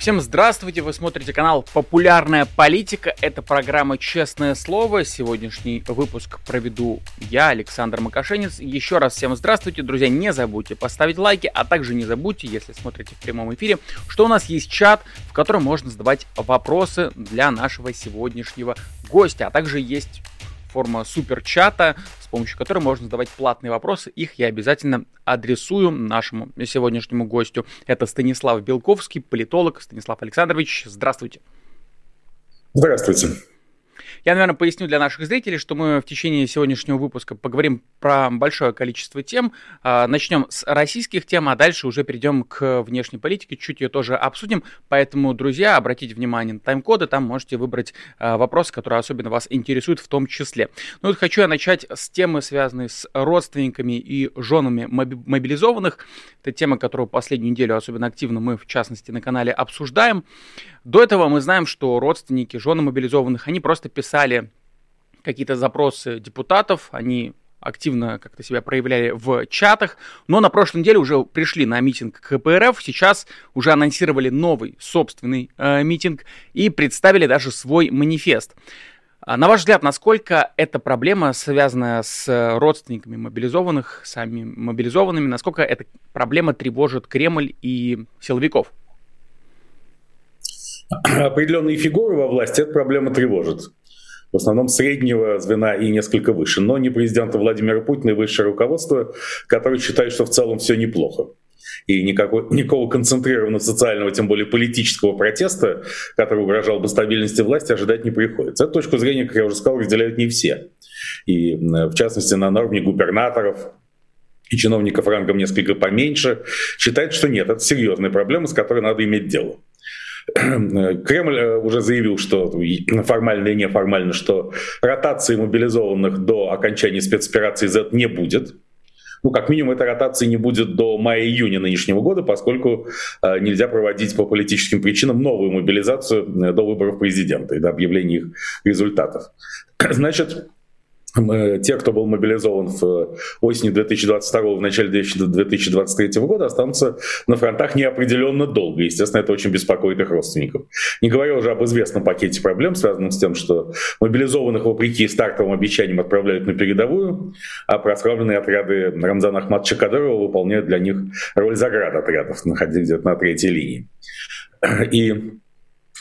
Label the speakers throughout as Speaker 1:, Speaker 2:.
Speaker 1: Всем здравствуйте, вы смотрите канал «Популярная политика». Это программа «Честное слово». Сегодняшний выпуск проведу я, Александр Макашенец. Еще раз всем здравствуйте, друзья. Не забудьте поставить лайки, а также не забудьте, если смотрите в прямом эфире, что у нас есть чат, в котором можно задавать вопросы для нашего сегодняшнего гостя. А также есть форма суперчата, с помощью которой можно задавать платные вопросы. Их я обязательно адресую нашему сегодняшнему гостю. Это Станислав Белковский, политолог. Станислав Александрович, здравствуйте.
Speaker 2: Здравствуйте.
Speaker 1: Я, наверное, поясню для наших зрителей, что мы в течение сегодняшнего выпуска поговорим про большое количество тем. А, начнем с российских тем, а дальше уже перейдем к внешней политике, чуть ее тоже обсудим. Поэтому, друзья, обратите внимание на тайм-коды, там можете выбрать а, вопросы, которые особенно вас интересуют в том числе. Ну вот хочу я начать с темы, связанной с родственниками и женами мобилизованных. Это тема, которую последнюю неделю особенно активно мы, в частности, на канале обсуждаем. До этого мы знаем, что родственники, жены мобилизованных, они просто какие-то запросы депутатов, они активно как-то себя проявляли в чатах, но на прошлой неделе уже пришли на митинг КПРФ, сейчас уже анонсировали новый собственный э, митинг и представили даже свой манифест. А на ваш взгляд, насколько эта проблема связана с родственниками мобилизованных, сами мобилизованными, насколько эта проблема тревожит Кремль и силовиков?
Speaker 2: Определенные фигуры во власти эта проблема тревожит в основном среднего звена и несколько выше, но не президента Владимира Путина и высшее руководство, которые считают, что в целом все неплохо. И никакого, никакого концентрированного социального, тем более политического протеста, который угрожал бы стабильности власти, ожидать не приходится. Эту точку зрения, как я уже сказал, разделяют не все. И в частности на уровне губернаторов, и чиновников рангом несколько поменьше, считают, что нет, это серьезная проблема, с которой надо иметь дело. Кремль э, уже заявил, что формально и неформально, что ротации мобилизованных до окончания спецоперации Z не будет. Ну, как минимум, этой ротации не будет до мая-июня нынешнего года, поскольку э, нельзя проводить по политическим причинам новую мобилизацию э, до выборов президента и до объявления их результатов. Значит, те, кто был мобилизован в э, осени 2022 в начале 2023 года, останутся на фронтах неопределенно долго. Естественно, это очень беспокоит их родственников. Не говоря уже об известном пакете проблем, связанном с тем, что мобилизованных вопреки стартовым обещаниям отправляют на передовую, а прославленные отряды Рамзана Ахматовича Кадырова выполняют для них роль заградотрядов, находясь где-то на третьей линии. И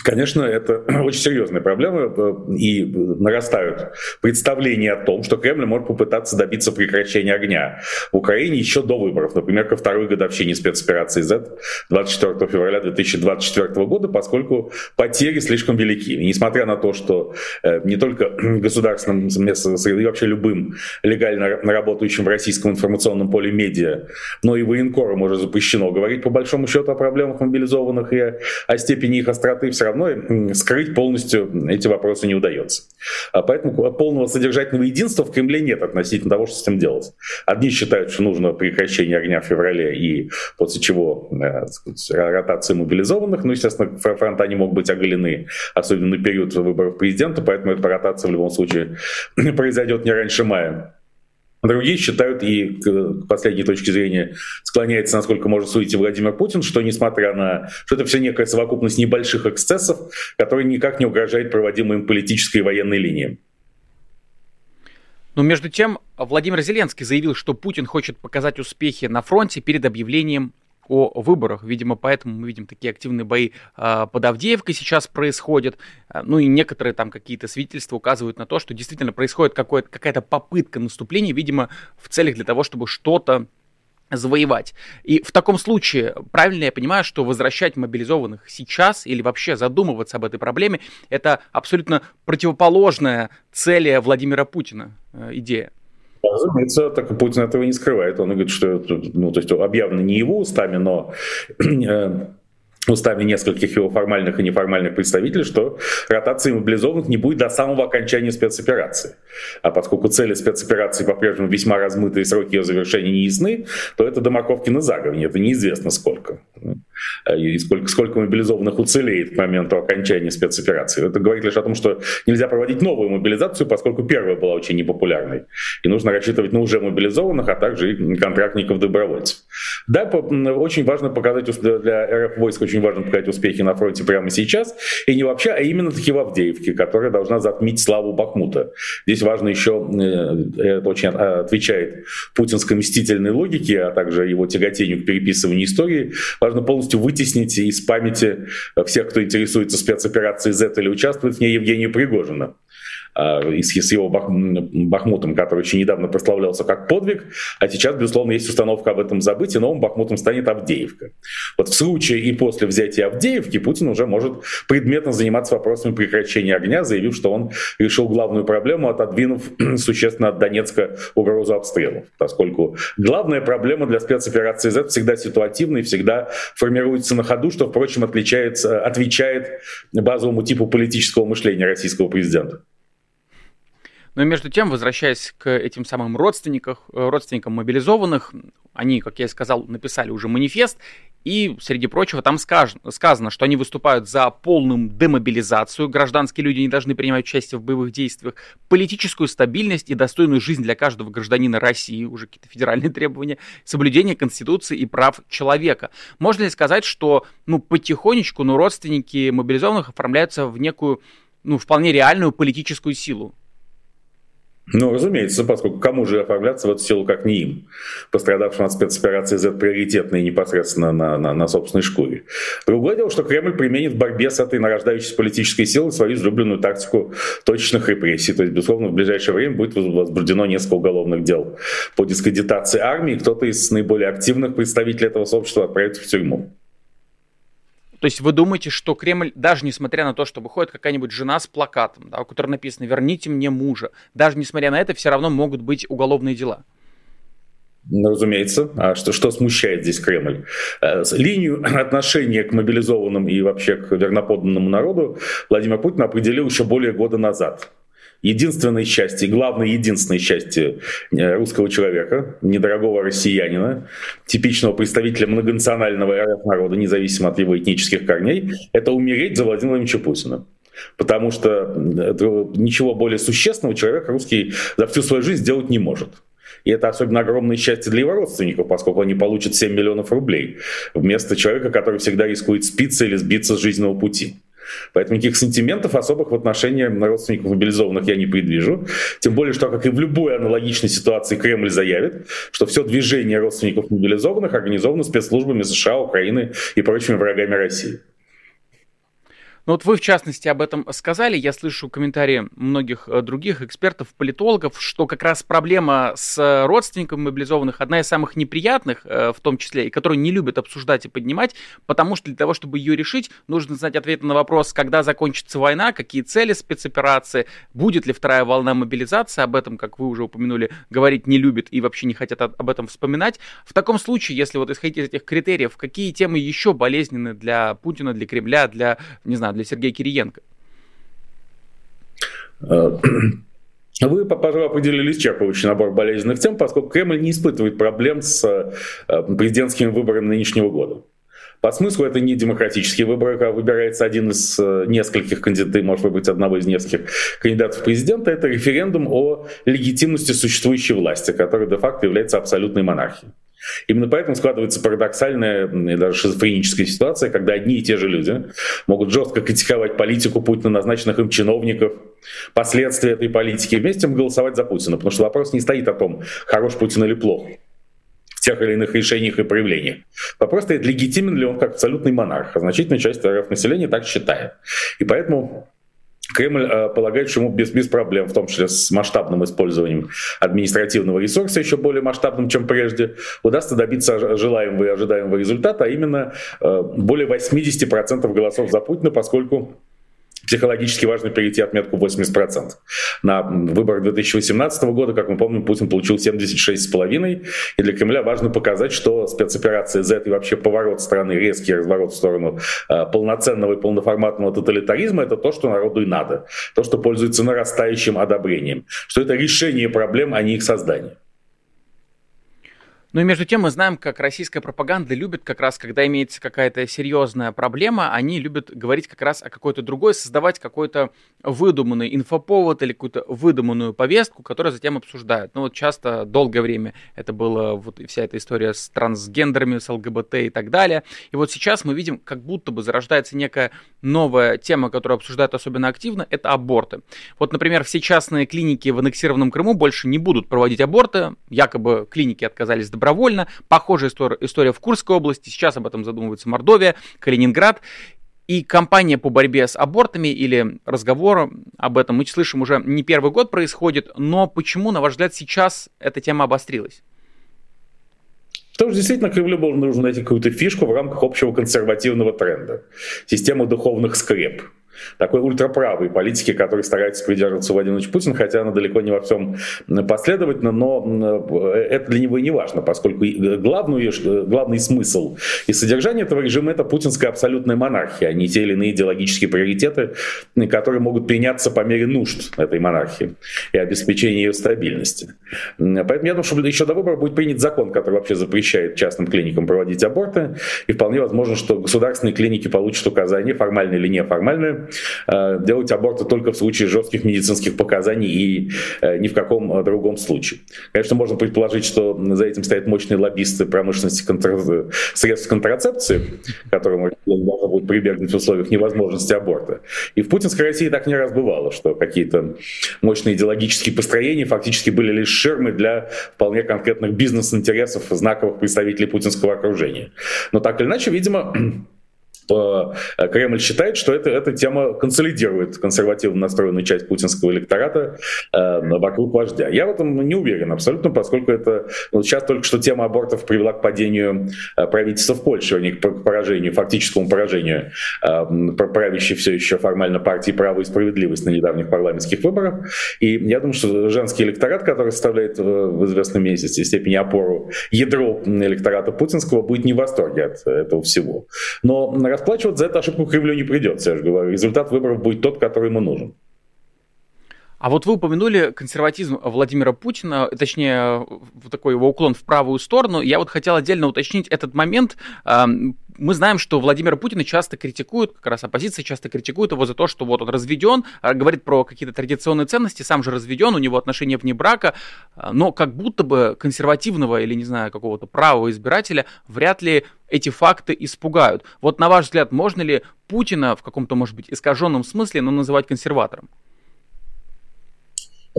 Speaker 2: Конечно, это очень серьезная проблема, э, и нарастают представления о том, что Кремль может попытаться добиться прекращения огня в Украине еще до выборов, например, ко второй годовщине спецоперации Z 24 февраля 2024 года, поскольку потери слишком велики. И несмотря на то, что э, не только государственным и вообще любым легально работающим в российском информационном поле медиа, но и военкорам уже запрещено говорить по большому счету о проблемах мобилизованных и о степени их остроты, все равно скрыть полностью эти вопросы не удается. А поэтому полного содержательного единства в Кремле нет относительно того, что с этим делать. Одни считают, что нужно прекращение огня в феврале и после чего э, сказать, ротация мобилизованных. Ну, естественно, фронта не могут быть оголены, особенно на период выборов президента, поэтому эта ротация в любом случае произойдет не раньше мая. Другие считают, и к последней точке зрения склоняется, насколько может судить Владимир Путин, что несмотря на... что это все некая совокупность небольших эксцессов, которые никак не угрожают проводимым политической и военной линиям.
Speaker 1: Но между тем Владимир Зеленский заявил, что Путин хочет показать успехи на фронте перед объявлением о выборах. Видимо, поэтому мы видим такие активные бои э, под Авдеевкой сейчас происходят. А, ну и некоторые там какие-то свидетельства указывают на то, что действительно происходит какая-то попытка наступления, видимо, в целях для того, чтобы что-то завоевать. И в таком случае, правильно я понимаю, что возвращать мобилизованных сейчас или вообще задумываться об этой проблеме, это абсолютно противоположная цели Владимира Путина э, идея?
Speaker 2: Разумеется, так Путин этого не скрывает. Он говорит, что ну, то есть объявлено не его устами, но э, устами нескольких его формальных и неформальных представителей, что ротации мобилизованных не будет до самого окончания спецоперации. А поскольку цели спецоперации по-прежнему весьма размыты и сроки ее завершения не ясны, то это до морковки на заговне, это неизвестно сколько. И сколько, сколько мобилизованных уцелеет к моменту окончания спецоперации. Это говорит лишь о том, что нельзя проводить новую мобилизацию, поскольку первая была очень непопулярной. И нужно рассчитывать на уже мобилизованных, а также и контрактников-добровольцев. Да, очень важно показать для РФ войск очень важно показать успехи на фронте прямо сейчас. И не вообще, а именно таки в Авдеевке, которая должна затмить славу Бахмута. Здесь важно еще, э, это очень отвечает путинской мстительной логике, а также его тяготению к переписыванию истории. Важно полностью вытеснить из памяти всех, кто интересуется спецоперацией Z или участвует в ней Евгения Пригожина. А, и с его Бахмутом, который еще недавно прославлялся как подвиг, а сейчас, безусловно, есть установка об этом забыть, и новым Бахмутом станет Авдеевка. Вот в случае и после взятия Авдеевки Путин уже может предметно заниматься вопросами прекращения огня, заявив, что он решил главную проблему, отодвинув существенно от Донецка угрозу обстрелов, поскольку главная проблема для спецоперации Z всегда ситуативна и всегда формируется на ходу, что, впрочем, отличается, отвечает базовому типу политического мышления российского президента.
Speaker 1: Но между тем, возвращаясь к этим самым родственникам, э, родственникам мобилизованных, они, как я и сказал, написали уже манифест, и, среди прочего, там сказано, что они выступают за полную демобилизацию, гражданские люди не должны принимать участие в боевых действиях, политическую стабильность и достойную жизнь для каждого гражданина России, уже какие-то федеральные требования, соблюдение Конституции и прав человека. Можно ли сказать, что ну, потихонечку ну, родственники мобилизованных оформляются в некую ну, вполне реальную политическую силу?
Speaker 2: Ну, разумеется, поскольку кому же оформляться в эту силу, как не им, пострадавшим от спецоперации Z приоритетной непосредственно на, на, на собственной шкуре. Другое дело, что Кремль применит в борьбе с этой нарождающейся политической силой свою излюбленную тактику точечных репрессий. То есть, безусловно, в ближайшее время будет возбуждено несколько уголовных дел по дискредитации армии. Кто-то из наиболее активных представителей этого сообщества отправится в тюрьму.
Speaker 1: То есть вы думаете, что Кремль, даже несмотря на то, что выходит какая-нибудь жена с плакатом, да, у которой написано «верните мне мужа», даже несмотря на это, все равно могут быть уголовные дела?
Speaker 2: Ну, разумеется. А что, что смущает здесь Кремль? Э, линию отношения к мобилизованным и вообще к верноподданному народу Владимир Путин определил еще более года назад единственное счастье, главное единственное счастье э, русского человека, недорогого россиянина, типичного представителя многонационального народа, независимо от его этнических корней, это умереть за Владимировича Путина. Потому что ничего более существенного человек русский за всю свою жизнь сделать не может. И это особенно огромное счастье для его родственников, поскольку они получат 7 миллионов рублей вместо человека, который всегда рискует спиться или сбиться с жизненного пути. Поэтому никаких сантиментов особых в отношении родственников мобилизованных я не предвижу. Тем более, что, как и в любой аналогичной ситуации, Кремль заявит, что все движение родственников мобилизованных организовано спецслужбами США, Украины и прочими врагами России.
Speaker 1: Ну вот вы, в частности, об этом сказали. Я слышу комментарии многих э, других экспертов, политологов, что как раз проблема с родственниками мобилизованных одна из самых неприятных, э, в том числе, и которую не любят обсуждать и поднимать, потому что для того, чтобы ее решить, нужно знать ответ на вопрос, когда закончится война, какие цели спецоперации, будет ли вторая волна мобилизации, об этом, как вы уже упомянули, говорить не любят и вообще не хотят об этом вспоминать. В таком случае, если вот исходить из этих критериев, какие темы еще болезненны для Путина, для Кремля, для, не знаю, для Сергея Кириенко?
Speaker 2: Э, вы, пожалуй, определили исчерпывающий набор болезненных тем, поскольку Кремль не испытывает проблем с э, президентскими выборами нынешнего года. По смыслу это не демократические выборы, когда выбирается один из э, нескольких кандидатов, может выбрать одного из нескольких кандидатов в президента, это референдум о легитимности существующей власти, которая де-факто является абсолютной монархией. Именно поэтому складывается парадоксальная и даже шизофреническая ситуация, когда одни и те же люди могут жестко критиковать политику Путина, назначенных им чиновников, последствия этой политики, и вместе голосовать за Путина. Потому что вопрос не стоит о том, хорош Путин или плох в тех или иных решениях и проявлениях. Вопрос стоит, легитимен ли он как абсолютный монарх. А значительная часть РФ населения так считает. И поэтому Кремль э, полагает, что ему без, без проблем, в том числе с масштабным использованием административного ресурса, еще более масштабным, чем прежде, удастся добиться желаемого и ожидаемого результата, а именно э, более 80% голосов за Путина, поскольку психологически важно перейти отметку 80%. На выборах 2018 года, как мы помним, Путин получил 76,5%, и для Кремля важно показать, что спецоперация Z и вообще поворот страны, резкий разворот в сторону э, полноценного и полноформатного тоталитаризма, это то, что народу и надо, то, что пользуется нарастающим одобрением, что это решение проблем, а не их создание.
Speaker 1: Ну и между тем мы знаем, как российская пропаганда любит как раз, когда имеется какая-то серьезная проблема, они любят говорить как раз о какой-то другой, создавать какой-то выдуманный инфоповод или какую-то выдуманную повестку, которую затем обсуждают. Ну вот часто долгое время это была вот вся эта история с трансгендерами, с ЛГБТ и так далее. И вот сейчас мы видим, как будто бы зарождается некая новая тема, которую обсуждают особенно активно, это аборты. Вот, например, все частные клиники в аннексированном Крыму больше не будут проводить аборты, якобы клиники отказались добровольно. Похожая история в Курской области, сейчас об этом задумывается Мордовия, Калининград. И кампания по борьбе с абортами или разговор об этом мы слышим уже не первый год происходит, но почему, на ваш взгляд, сейчас эта тема обострилась?
Speaker 2: Потому что действительно Кремлю было нужно найти какую-то фишку в рамках общего консервативного тренда. Систему духовных скреп такой ультраправой политики, который старается придерживаться Владимир Путин, хотя она далеко не во всем последовательна, но это для него и не важно, поскольку главный, главный смысл и содержание этого режима это путинская абсолютная монархия, а не те или иные идеологические приоритеты, которые могут приняться по мере нужд этой монархии и обеспечения ее стабильности. Поэтому я думаю, что еще до выборов будет принят закон, который вообще запрещает частным клиникам проводить аборты, и вполне возможно, что государственные клиники получат указания, формальные или неформальные, Э, делать аборты только в случае жестких медицинских показаний и э, ни в каком э, другом случае. Конечно, можно предположить, что за этим стоят мощные лоббисты промышленности контра... средств контрацепции, которым должны будут прибегнуть в условиях невозможности аборта. И в путинской России так не раз бывало, что какие-то мощные идеологические построения фактически были лишь ширмой для вполне конкретных бизнес-интересов знаковых представителей путинского окружения. Но так или иначе, видимо, Э, Кремль считает, что это, эта тема консолидирует консервативно настроенную часть путинского электората э, вокруг вождя. Я в этом не уверен абсолютно, поскольку это ну, сейчас только что тема абортов привела к падению э, правительства в Польше, а не к поражению, фактическому поражению э, правящей все еще формально партии «Право и справедливость» на недавних парламентских выборах. И я думаю, что женский электорат, который составляет в известном месяце степени опору ядро электората путинского, будет не в восторге от этого всего. Но расплачиваться за эту ошибку Кремлю не придется, я же говорю. Результат выборов будет тот, который ему нужен.
Speaker 1: А вот вы упомянули консерватизм Владимира Путина, точнее, такой его уклон в правую сторону. Я вот хотел отдельно уточнить этот момент. Мы знаем, что Владимира Путина часто критикуют, как раз оппозиция часто критикует его за то, что вот он разведен, а, говорит про какие-то традиционные ценности, сам же разведен, у него отношения вне брака, а, но как будто бы консервативного или, не знаю, какого-то правого избирателя вряд ли эти факты испугают. Вот на ваш взгляд, можно ли Путина в каком-то, может быть, искаженном смысле, но называть консерватором?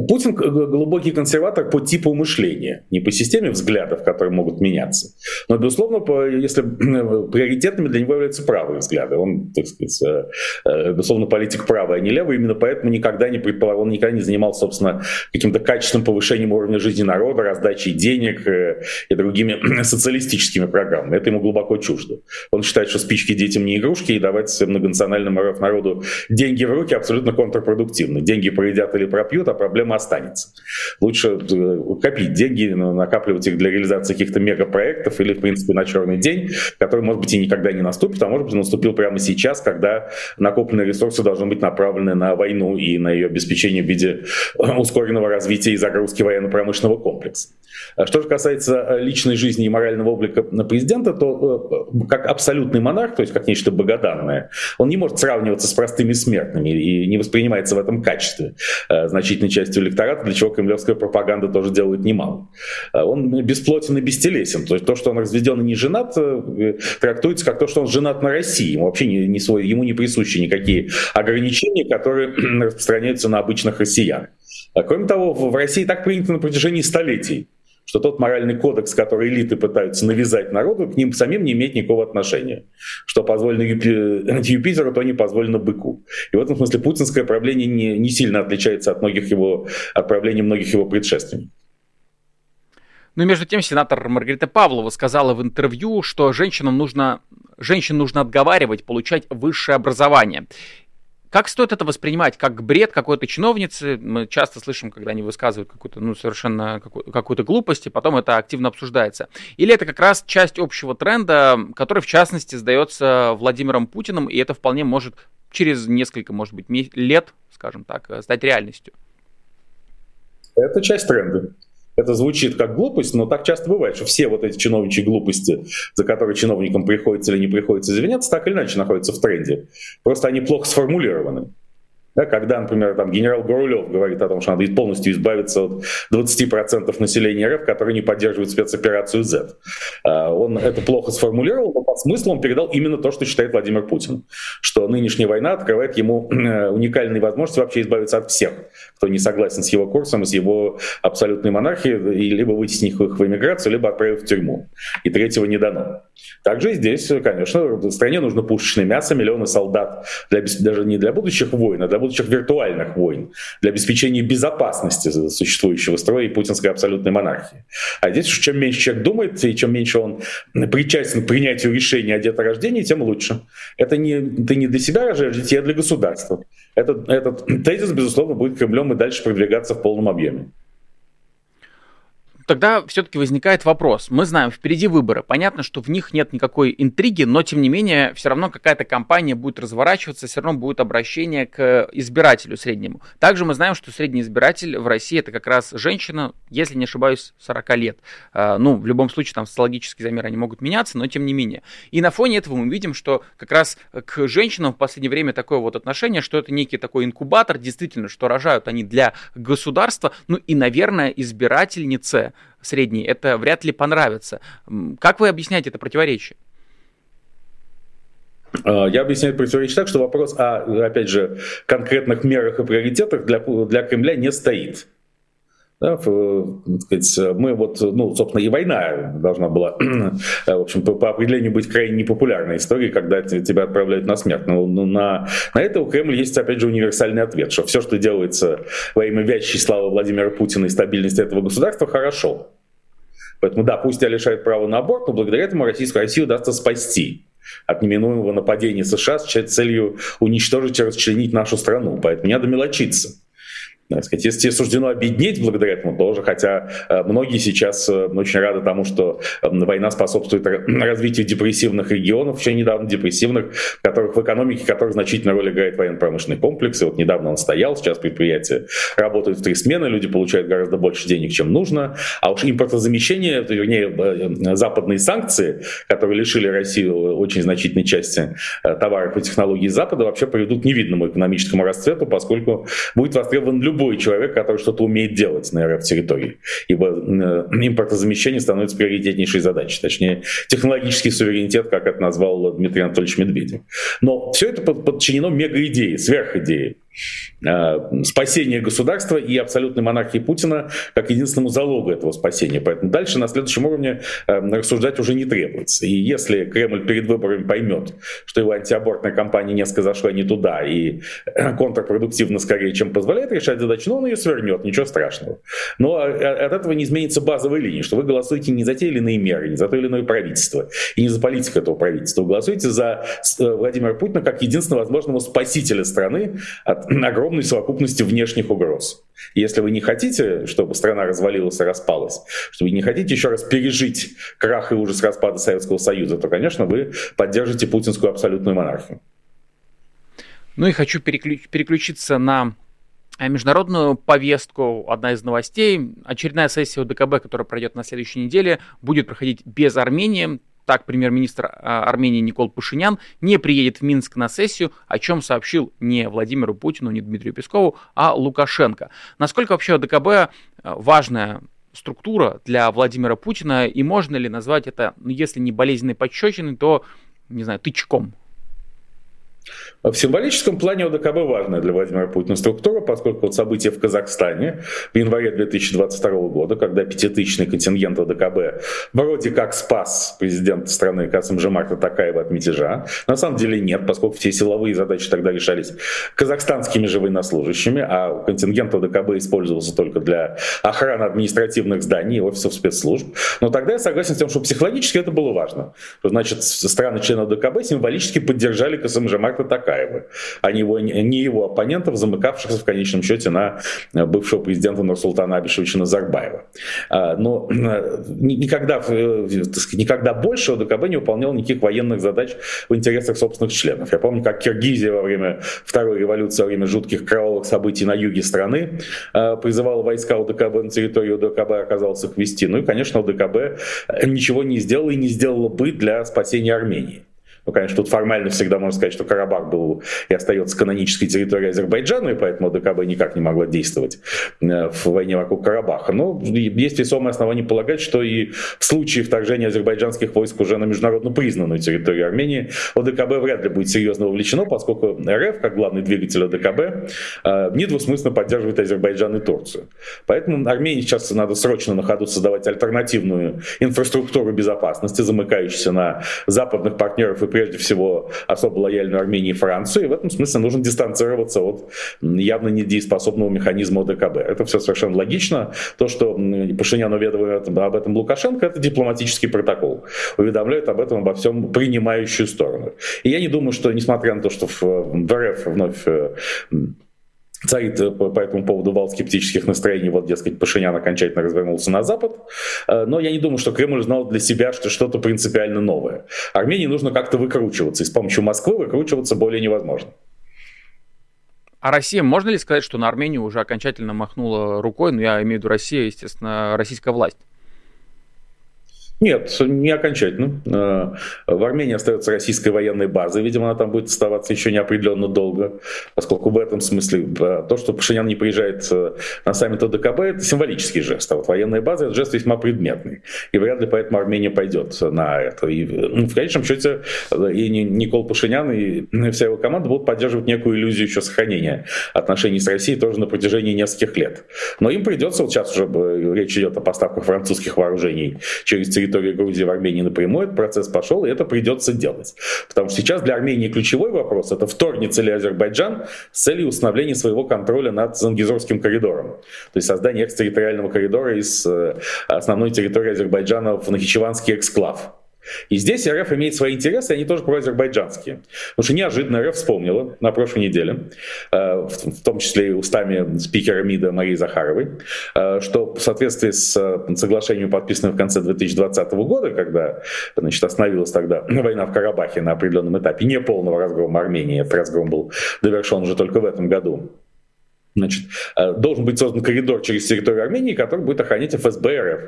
Speaker 2: Путин глубокий консерватор по типу мышления, не по системе взглядов, которые могут меняться. Но, безусловно, по, если приоритетными для него являются правые взгляды. Он, так сказать, э, э, безусловно, политик правый, а не левый. Именно поэтому никогда не предполагал, он никогда не занимался, собственно, каким-то качественным повышением уровня жизни народа, раздачей денег э, и другими социалистическими программами. Это ему глубоко чуждо. Он считает, что спички детям не игрушки, и давать многонациональному народу деньги в руки абсолютно контрпродуктивно. Деньги проедят или пропьют, а проблема проблема останется. Лучше э, копить деньги, накапливать их для реализации каких-то мегапроектов или, в принципе, на черный день, который, может быть, и никогда не наступит, а может быть, наступил прямо сейчас, когда накопленные ресурсы должны быть направлены на войну и на ее обеспечение в виде э, ускоренного развития и загрузки военно-промышленного комплекса. А что же касается э, личной жизни и морального облика президента, то как абсолютный монарх, то есть как нечто богоданное, он не может сравниваться с простыми смертными и не воспринимается в этом качестве значительной частью электората, для чего кремлевская пропаганда тоже делает немало. Он бесплотен и бестелесен. То есть то, что он разведен и не женат, э, трактуется как то, что он женат на России. Ему вообще не, не свой, ему не присущи никакие ограничения, которые распространяются на обычных россиян. Кроме того, в России так принято на протяжении столетий что тот моральный кодекс, который элиты пытаются навязать народу, к ним самим не имеет никакого отношения. Что позволено Юпитеру, то не позволено быку. И в этом смысле путинское правление не, не сильно отличается от, многих его, от правления многих его предшественников.
Speaker 1: Но между тем сенатор Маргарита Павлова сказала в интервью, что женщинам нужно, женщин нужно отговаривать получать высшее образование. Как стоит это воспринимать? Как бред какой-то чиновницы? Мы часто слышим, когда они высказывают какую-то, ну, совершенно какую-то глупость, и потом это активно обсуждается. Или это как раз часть общего тренда, который, в частности, сдается Владимиром Путиным, и это вполне может через несколько, может быть, лет, скажем так, стать реальностью?
Speaker 2: Это часть тренда. Это звучит как глупость, но так часто бывает, что все вот эти чиновничьи глупости, за которые чиновникам приходится или не приходится извиняться, так или иначе находятся в тренде. Просто они плохо сформулированы. Да, когда, например, там, генерал Горулев говорит о том, что надо полностью избавиться от 20% населения РФ, которые не поддерживают спецоперацию Z. А, он это плохо сформулировал, но по смыслу он передал именно то, что считает Владимир Путин. Что нынешняя война открывает ему э, уникальные возможности вообще избавиться от всех, кто не согласен с его курсом с его абсолютной монархией, и либо вытеснив их в эмиграцию, либо отправив в тюрьму. И третьего не дано. Также здесь, конечно, в стране нужно пушечное мясо, миллионы солдат, для, даже не для будущих войн, а для будущих виртуальных войн, для обеспечения безопасности существующего строя и путинской абсолютной монархии. А здесь чем меньше человек думает, и чем меньше он причастен к принятию решения о деторождении, тем лучше. Это не, ты не для себя рожаешь детей, а для государства. Этот, этот тезис, безусловно, будет Кремлем и дальше продвигаться в полном объеме
Speaker 1: тогда все-таки возникает вопрос. Мы знаем, впереди выборы. Понятно, что в них нет никакой интриги, но тем не менее, все равно какая-то кампания будет разворачиваться, все равно будет обращение к избирателю среднему. Также мы знаем, что средний избиратель в России это как раз женщина, если не ошибаюсь, 40 лет. А, ну, в любом случае, там социологические замеры они могут меняться, но тем не менее. И на фоне этого мы видим, что как раз к женщинам в последнее время такое вот отношение, что это некий такой инкубатор, действительно, что рожают они для государства, ну и, наверное, избирательнице средний, это вряд ли понравится. Как вы объясняете это противоречие?
Speaker 2: А, я объясняю противоречие так, что вопрос о, опять же, конкретных мерах и приоритетах для, для Кремля не стоит. Да, в, сказать, мы вот, ну, собственно, и война должна была, в общем, по, по определению быть крайне непопулярной историей, когда тебя отправляют на смерть. Но на, на это у Кремля есть, опять же, универсальный ответ, что все, что делается во имя вящей славы Владимира Путина и стабильности этого государства, хорошо. Поэтому, да, пусть тебя лишают права на аборт, но благодаря этому Российскую Россию удастся спасти от неминуемого нападения США с целью уничтожить и расчленить нашу страну. Поэтому не надо мелочиться так сказать, если тебе суждено объединить благодаря этому тоже, хотя э, многие сейчас э, очень рады тому, что э, война способствует развитию депрессивных регионов, еще недавно депрессивных, в которых в экономике которых значительную роль играет военно-промышленный комплекс. И вот недавно он стоял, сейчас предприятия работают в три смены, люди получают гораздо больше денег, чем нужно. А уж импортозамещение, вернее, западные санкции, которые лишили Россию очень значительной части товаров и технологий Запада, вообще приведут к невидному экономическому расцвету, поскольку будет востребован любой любой человек, который что-то умеет делать на РФ-территории. Ибо э, импортозамещение становится приоритетнейшей задачей, точнее, технологический суверенитет, как это назвал Дмитрий Анатольевич Медведев. Но все это подчинено мегаидее, сверхидее. Э, спасения государства и абсолютной монархии Путина как единственному залогу этого спасения. Поэтому дальше на следующем уровне э, рассуждать уже не требуется. И если Кремль перед выборами поймет, что его антиабортная кампания несколько зашла не туда и э, контрпродуктивно скорее, чем позволяет решать задачу, ну он ее свернет, ничего страшного. Но от этого не изменится базовая линия, что вы голосуете не за те или иные меры, не за то или иное правительство, и не за политику этого правительства. Вы голосуете за Владимира Путина как единственного возможного спасителя страны от огромной совокупности внешних угроз. если вы не хотите, чтобы страна развалилась и распалась, чтобы не хотите еще раз пережить крах и ужас распада Советского Союза, то, конечно, вы поддержите путинскую абсолютную монархию.
Speaker 1: Ну и хочу переключ- переключиться на международную повестку. Одна из новостей. Очередная сессия ОДКБ, которая пройдет на следующей неделе, будет проходить без Армении. Так, премьер-министр а, Армении Никол Пашинян не приедет в Минск на сессию, о чем сообщил не Владимиру Путину, не Дмитрию Пескову, а Лукашенко. Насколько вообще ОДКБ а, важная структура для Владимира Путина, и можно ли назвать это, ну, если не болезненной подщечиной, то, не знаю, тычком
Speaker 2: в символическом плане ОДКБ важная для Владимира Путина структура, поскольку вот события в Казахстане в январе 2022 года, когда пятитысячный контингент ОДКБ вроде как спас президента страны Касым Жомарта Такаева от мятежа, на самом деле нет, поскольку все силовые задачи тогда решались казахстанскими же военнослужащими, а контингент ОДКБ использовался только для охраны административных зданий и офисов спецслужб. Но тогда я согласен с тем, что психологически это было важно. Значит, страны-члены ОДКБ символически поддержали Касым Жомарта Такаева а не его, не его оппонентов, замыкавшихся в конечном счете на бывшего президента Нурсултана Абишевича Назарбаева. А, но никогда, никогда больше ОДКБ не выполнял никаких военных задач в интересах собственных членов. Я помню, как Киргизия во время Второй революции, во время жутких кровавых событий на юге страны призывала войска ОДКБ на территорию ОДКБ, оказался их вести. Ну и, конечно, ОДКБ ничего не сделала и не сделала бы для спасения Армении. Ну, конечно, тут формально всегда можно сказать, что Карабах был и остается канонической территорией Азербайджана, и поэтому ДКБ никак не могла действовать э, в войне вокруг Карабаха. Но есть весомые основания полагать, что и в случае вторжения азербайджанских войск уже на международно признанную территорию Армении, ОДКБ вряд ли будет серьезно вовлечено, поскольку РФ, как главный двигатель ОДКБ, э, недвусмысленно поддерживает Азербайджан и Турцию. Поэтому Армении сейчас надо срочно на ходу создавать альтернативную инфраструктуру безопасности, замыкающуюся на западных партнеров и прежде всего особо лояльную Армении и Францию, и в этом смысле нужно дистанцироваться от явно недееспособного механизма ОДКБ. Это все совершенно логично. То, что Пашинян уведомляет об этом Лукашенко, это дипломатический протокол. Уведомляют об этом обо всем принимающую сторону. И я не думаю, что, несмотря на то, что в, в РФ вновь э, царит э, по, этому поводу вал скептических настроений, вот, дескать, Пашинян окончательно развернулся на Запад. Э, но я не думаю, что Кремль знал для себя, что что-то принципиально новое. Армении нужно как-то выкручиваться, и с помощью Москвы выкручиваться более невозможно.
Speaker 1: А Россия, можно ли сказать, что на Армению уже окончательно махнула рукой? Ну, я имею в виду Россия, естественно, российская власть.
Speaker 2: Нет, не окончательно. Э, в Армении остается российская военная база, видимо, она там будет оставаться еще неопределенно долго, поскольку в этом смысле э, то, что Пашинян не приезжает э, на саммит ОДКБ, это символический жест, а вот военная база – это жест весьма предметный, и вряд ли поэтому Армения пойдет на это. И ну, в конечном счете и Никол Пашинян, и вся его команда будут поддерживать некую иллюзию еще сохранения отношений с Россией тоже на протяжении нескольких лет. Но им придется, вот сейчас уже речь идет о поставках французских вооружений через территории Грузии в Армении напрямую, этот процесс пошел, и это придется делать. Потому что сейчас для Армении ключевой вопрос – это вторгнется ли Азербайджан с целью установления своего контроля над Зангизорским коридором. То есть создание экстерриториального коридора из э, основной территории Азербайджана в Нахичеванский эксклав. И здесь РФ имеет свои интересы, они тоже проазербайджанские. Потому что неожиданно РФ вспомнила на прошлой неделе, э, в том числе и устами спикера МИДа Марии Захаровой, э, что в соответствии с э, соглашением, подписанным в конце 2020 года, когда значит, остановилась тогда война в Карабахе на определенном этапе неполного разгрома Армении, этот разгром был довершен уже только в этом году, Значит, должен быть создан коридор через территорию Армении, который будет охранять ФСБ РФ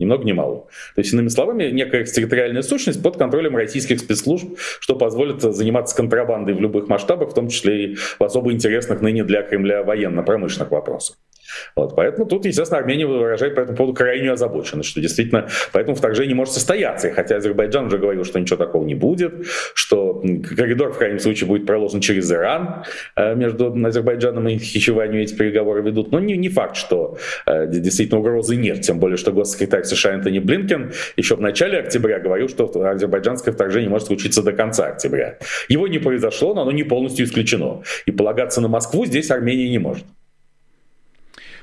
Speaker 2: ни много ни мало. То есть, иными словами, некая экстерриториальная сущность под контролем российских спецслужб, что позволит заниматься контрабандой в любых масштабах, в том числе и в особо интересных ныне для Кремля военно-промышленных вопросах. Вот, поэтому тут, естественно, Армения выражает по этому поводу крайнюю озабоченность, что действительно поэтому вторжение может состояться. И хотя Азербайджан уже говорил, что ничего такого не будет, что коридор в крайнем случае будет проложен через Иран, э, между Азербайджаном и Хичеванью эти переговоры ведут. Но не, не факт, что э, действительно угрозы нет, тем более, что госсекретарь США Энтони Блинкен еще в начале октября говорил, что азербайджанское вторжение может случиться до конца октября. Его не произошло, но оно не полностью исключено. И полагаться на Москву здесь Армения не может.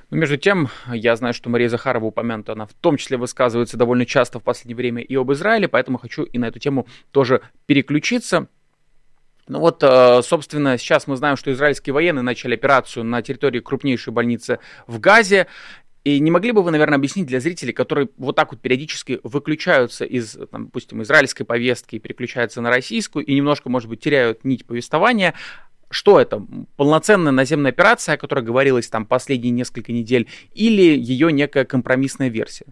Speaker 1: Но ну, между тем, я знаю, что Мария Захарова упомянута, она в том числе высказывается довольно часто в последнее время и об Израиле, поэтому хочу и на эту тему тоже переключиться. Ну вот, э, собственно, сейчас мы знаем, что израильские военные начали операцию на территории крупнейшей больницы в Газе. И не могли бы вы, наверное, объяснить для зрителей, которые вот так вот периодически выключаются из, там, допустим, израильской повестки и переключаются на российскую, и немножко, может быть, теряют нить повествования, что это? Полноценная наземная операция, о которой говорилось там последние несколько недель, или ее некая компромиссная версия?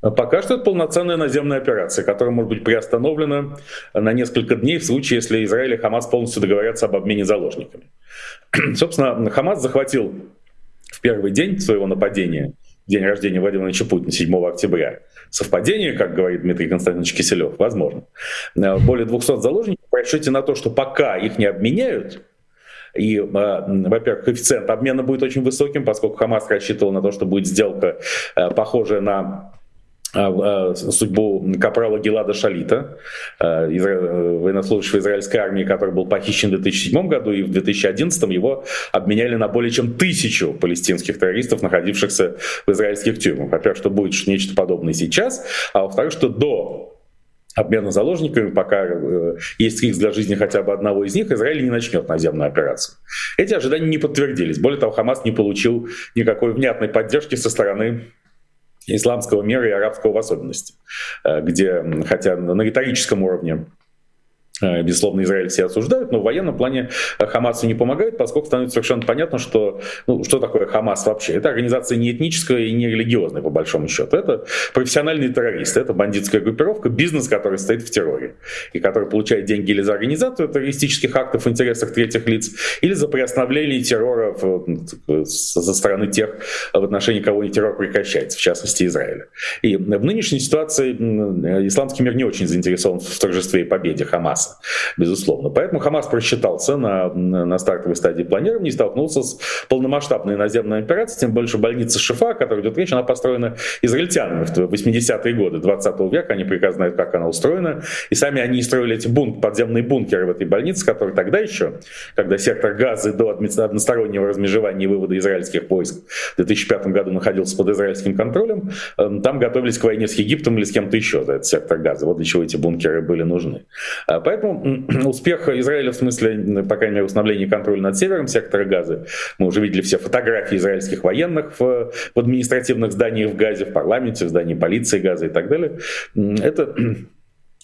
Speaker 2: Пока что это полноценная наземная операция, которая может быть приостановлена на несколько дней в случае, если Израиль и Хамас полностью договорятся об обмене заложниками. Собственно, Хамас захватил в первый день своего нападения, день рождения Владимира Ильича Путина, 7 октября, Совпадение, как говорит Дмитрий Константинович Киселев, возможно. Э, более 200 заложников расчете на то, что пока их не обменяют, и, э, во-первых, коэффициент обмена будет очень высоким, поскольку Хамас рассчитывал на то, что будет сделка э, похожая на судьбу капрала Гелада Шалита, а, военнослужащего израильской армии, который был похищен в 2007 году, и в 2011 его обменяли на более чем тысячу палестинских террористов, находившихся в израильских тюрьмах. Во-первых, что будет нечто подобное сейчас, а во-вторых, что до обмена заложниками, пока э, есть риск для жизни хотя бы одного из них, Израиль не начнет наземную операцию. Эти ожидания не подтвердились. Более того, Хамас не получил никакой внятной поддержки со стороны исламского мира и арабского в особенности, э, где, хотя на риторическом уровне безусловно, Израиль все осуждают, но в военном плане э, Хамасу не помогает, поскольку становится совершенно понятно, что, ну, что такое Хамас вообще. Это организация не этническая и не религиозная, по большому счету. Это профессиональные террористы, это бандитская группировка, бизнес, который стоит в терроре, и который получает деньги или за организацию террористических актов в интересах третьих лиц, или за приостановление террора в, со стороны тех, в отношении кого террор прекращается, в частности Израиля. И в нынешней ситуации исламский мир не очень заинтересован в торжестве и победе Хамаса безусловно. Поэтому Хамас просчитался на, на стартовой стадии планирования и столкнулся с полномасштабной наземной операцией, тем больше больница Шифа, о которой идет речь, она построена израильтянами в 80-е годы 20 века, они прекрасно знают, как она устроена, и сами они строили эти бунк, подземные бункеры в этой больнице, которые тогда еще, когда сектор газа до одностороннего размежевания и вывода израильских войск в 2005 году находился под израильским контролем, эм, там готовились к войне с Египтом или с кем-то еще за этот сектор газа. Вот для чего эти бункеры были нужны. А поэтому Поэтому успех Израиля в смысле, по крайней мере, установления контроля над севером сектора Газа, мы уже видели все фотографии израильских военных в, в административных зданиях в Газе, в парламенте, в здании полиции Газа и так далее. Это